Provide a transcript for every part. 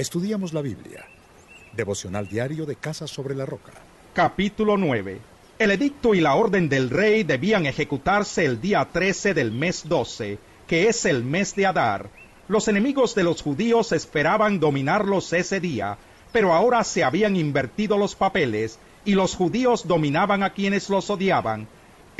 Estudiamos la Biblia. Devocional diario de Casa sobre la Roca. Capítulo 9. El edicto y la orden del rey debían ejecutarse el día 13 del mes 12, que es el mes de Adar. Los enemigos de los judíos esperaban dominarlos ese día, pero ahora se habían invertido los papeles y los judíos dominaban a quienes los odiaban.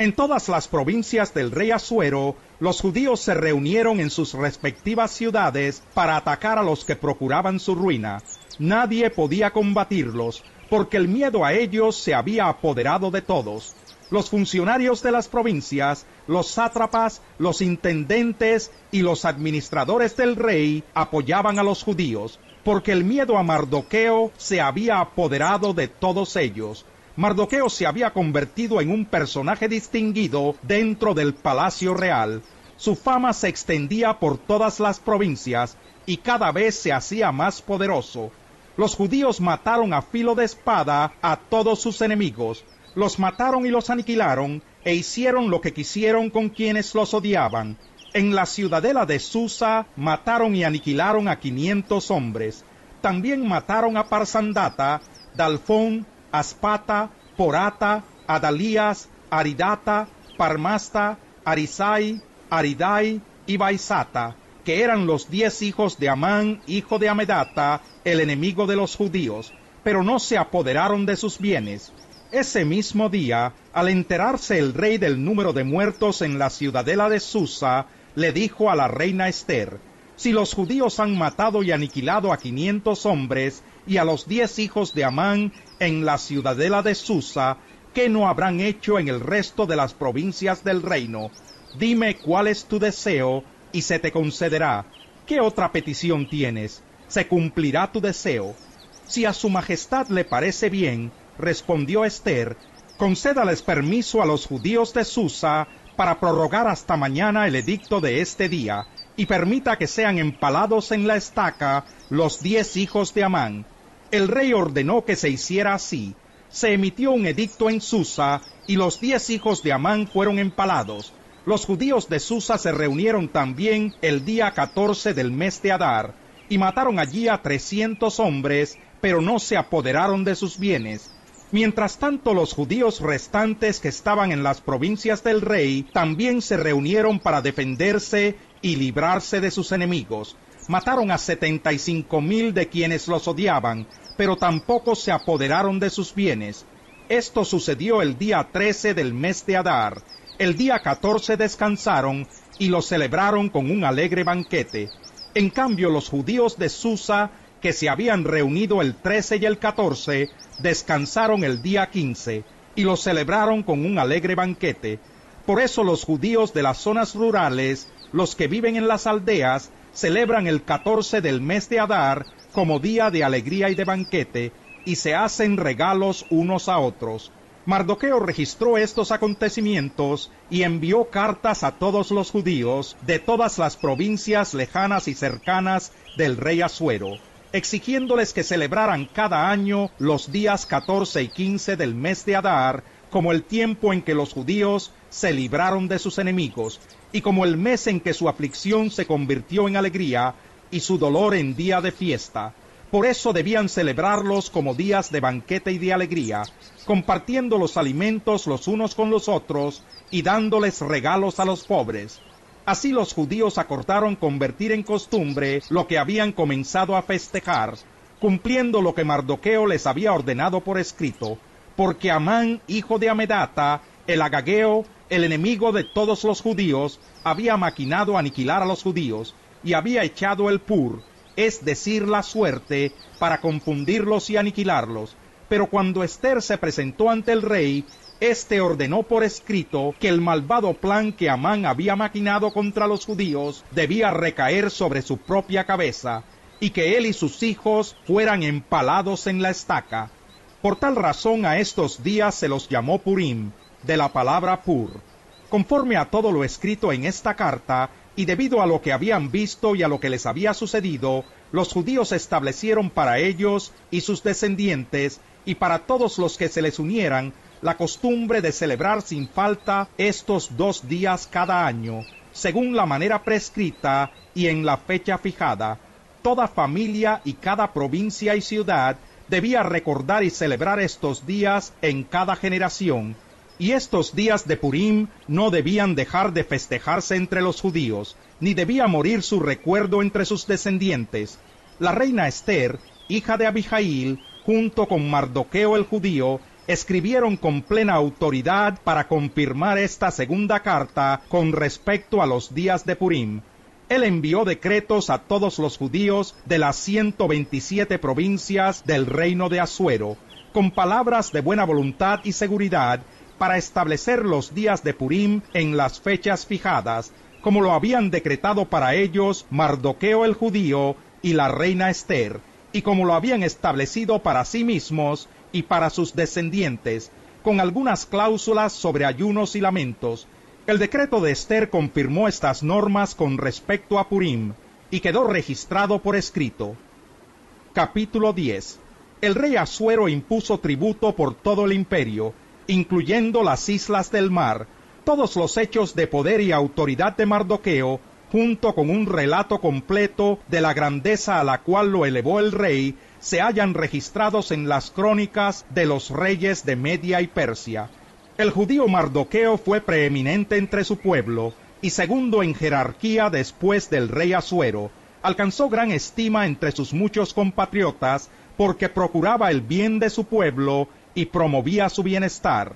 En todas las provincias del rey Asuero, los judíos se reunieron en sus respectivas ciudades para atacar a los que procuraban su ruina. Nadie podía combatirlos, porque el miedo a ellos se había apoderado de todos. Los funcionarios de las provincias, los sátrapas, los intendentes y los administradores del rey apoyaban a los judíos, porque el miedo a Mardoqueo se había apoderado de todos ellos. Mardoqueo se había convertido en un personaje distinguido dentro del palacio real. Su fama se extendía por todas las provincias y cada vez se hacía más poderoso los judíos mataron a filo de espada a todos sus enemigos, los mataron y los aniquilaron, e hicieron lo que quisieron con quienes los odiaban. En la ciudadela de Susa mataron y aniquilaron a quinientos hombres. También mataron a Parsandata, Dalfón, Aspata, Porata, Adalías, Aridata, Parmasta, Arisai, Aridai y Baisata que eran los diez hijos de Amán, hijo de Amedata, el enemigo de los judíos, pero no se apoderaron de sus bienes. Ese mismo día, al enterarse el rey del número de muertos en la ciudadela de Susa, le dijo a la reina Esther, Si los judíos han matado y aniquilado a quinientos hombres y a los diez hijos de Amán en la ciudadela de Susa, ¿qué no habrán hecho en el resto de las provincias del reino? Dime cuál es tu deseo y se te concederá. ¿Qué otra petición tienes? Se cumplirá tu deseo. Si a su majestad le parece bien, respondió Esther, concédales permiso a los judíos de Susa para prorrogar hasta mañana el edicto de este día, y permita que sean empalados en la estaca los diez hijos de Amán. El rey ordenó que se hiciera así. Se emitió un edicto en Susa, y los diez hijos de Amán fueron empalados, los judíos de Susa se reunieron también el día 14 del mes de Adar y mataron allí a trescientos hombres, pero no se apoderaron de sus bienes. Mientras tanto, los judíos restantes que estaban en las provincias del rey también se reunieron para defenderse y librarse de sus enemigos. Mataron a setenta y cinco mil de quienes los odiaban, pero tampoco se apoderaron de sus bienes. Esto sucedió el día 13 del mes de Adar, el día 14 descansaron y lo celebraron con un alegre banquete. En cambio, los judíos de Susa, que se habían reunido el 13 y el 14, descansaron el día 15 y lo celebraron con un alegre banquete. Por eso los judíos de las zonas rurales, los que viven en las aldeas, celebran el 14 del mes de Adar como día de alegría y de banquete, y se hacen regalos unos a otros. Mardoqueo registró estos acontecimientos y envió cartas a todos los judíos de todas las provincias lejanas y cercanas del rey Asuero, exigiéndoles que celebraran cada año los días 14 y 15 del mes de Adar como el tiempo en que los judíos se libraron de sus enemigos y como el mes en que su aflicción se convirtió en alegría y su dolor en día de fiesta. Por eso debían celebrarlos como días de banquete y de alegría, compartiendo los alimentos los unos con los otros y dándoles regalos a los pobres. Así los judíos acordaron convertir en costumbre lo que habían comenzado a festejar, cumpliendo lo que Mardoqueo les había ordenado por escrito, porque Amán, hijo de Amedata, el agageo, el enemigo de todos los judíos, había maquinado aniquilar a los judíos, y había echado el pur, es decir, la suerte, para confundirlos y aniquilarlos, pero cuando Esther se presentó ante el rey, éste ordenó por escrito que el malvado plan que Amán había maquinado contra los judíos debía recaer sobre su propia cabeza, y que él y sus hijos fueran empalados en la estaca. Por tal razón a estos días se los llamó Purim, de la palabra Pur. Conforme a todo lo escrito en esta carta, y debido a lo que habían visto y a lo que les había sucedido, los judíos establecieron para ellos y sus descendientes y para todos los que se les unieran la costumbre de celebrar sin falta estos dos días cada año, según la manera prescrita y en la fecha fijada. toda familia y cada provincia y ciudad debía recordar y celebrar estos días en cada generación, y estos días de Purim no debían dejar de festejarse entre los judíos, ni debía morir su recuerdo entre sus descendientes. La reina Esther, hija de Abijail, junto con Mardoqueo el judío, escribieron con plena autoridad para confirmar esta segunda carta con respecto a los días de Purim. Él envió decretos a todos los judíos de las 127 provincias del reino de Asuero, con palabras de buena voluntad y seguridad para establecer los días de Purim en las fechas fijadas, como lo habían decretado para ellos Mardoqueo el judío y la reina Esther, y como lo habían establecido para sí mismos y para sus descendientes, con algunas cláusulas sobre ayunos y lamentos. El decreto de Esther confirmó estas normas con respecto a Purim, y quedó registrado por escrito. Capítulo 10 El rey Asuero impuso tributo por todo el imperio, incluyendo las islas del mar, todos los hechos de poder y autoridad de Mardoqueo, junto con un relato completo de la grandeza a la cual lo elevó el rey, se hallan registrados en las crónicas de los reyes de Media y Persia. El judío Mardoqueo fue preeminente entre su pueblo y segundo en jerarquía después del rey Asuero. Alcanzó gran estima entre sus muchos compatriotas porque procuraba el bien de su pueblo y promovía su bienestar.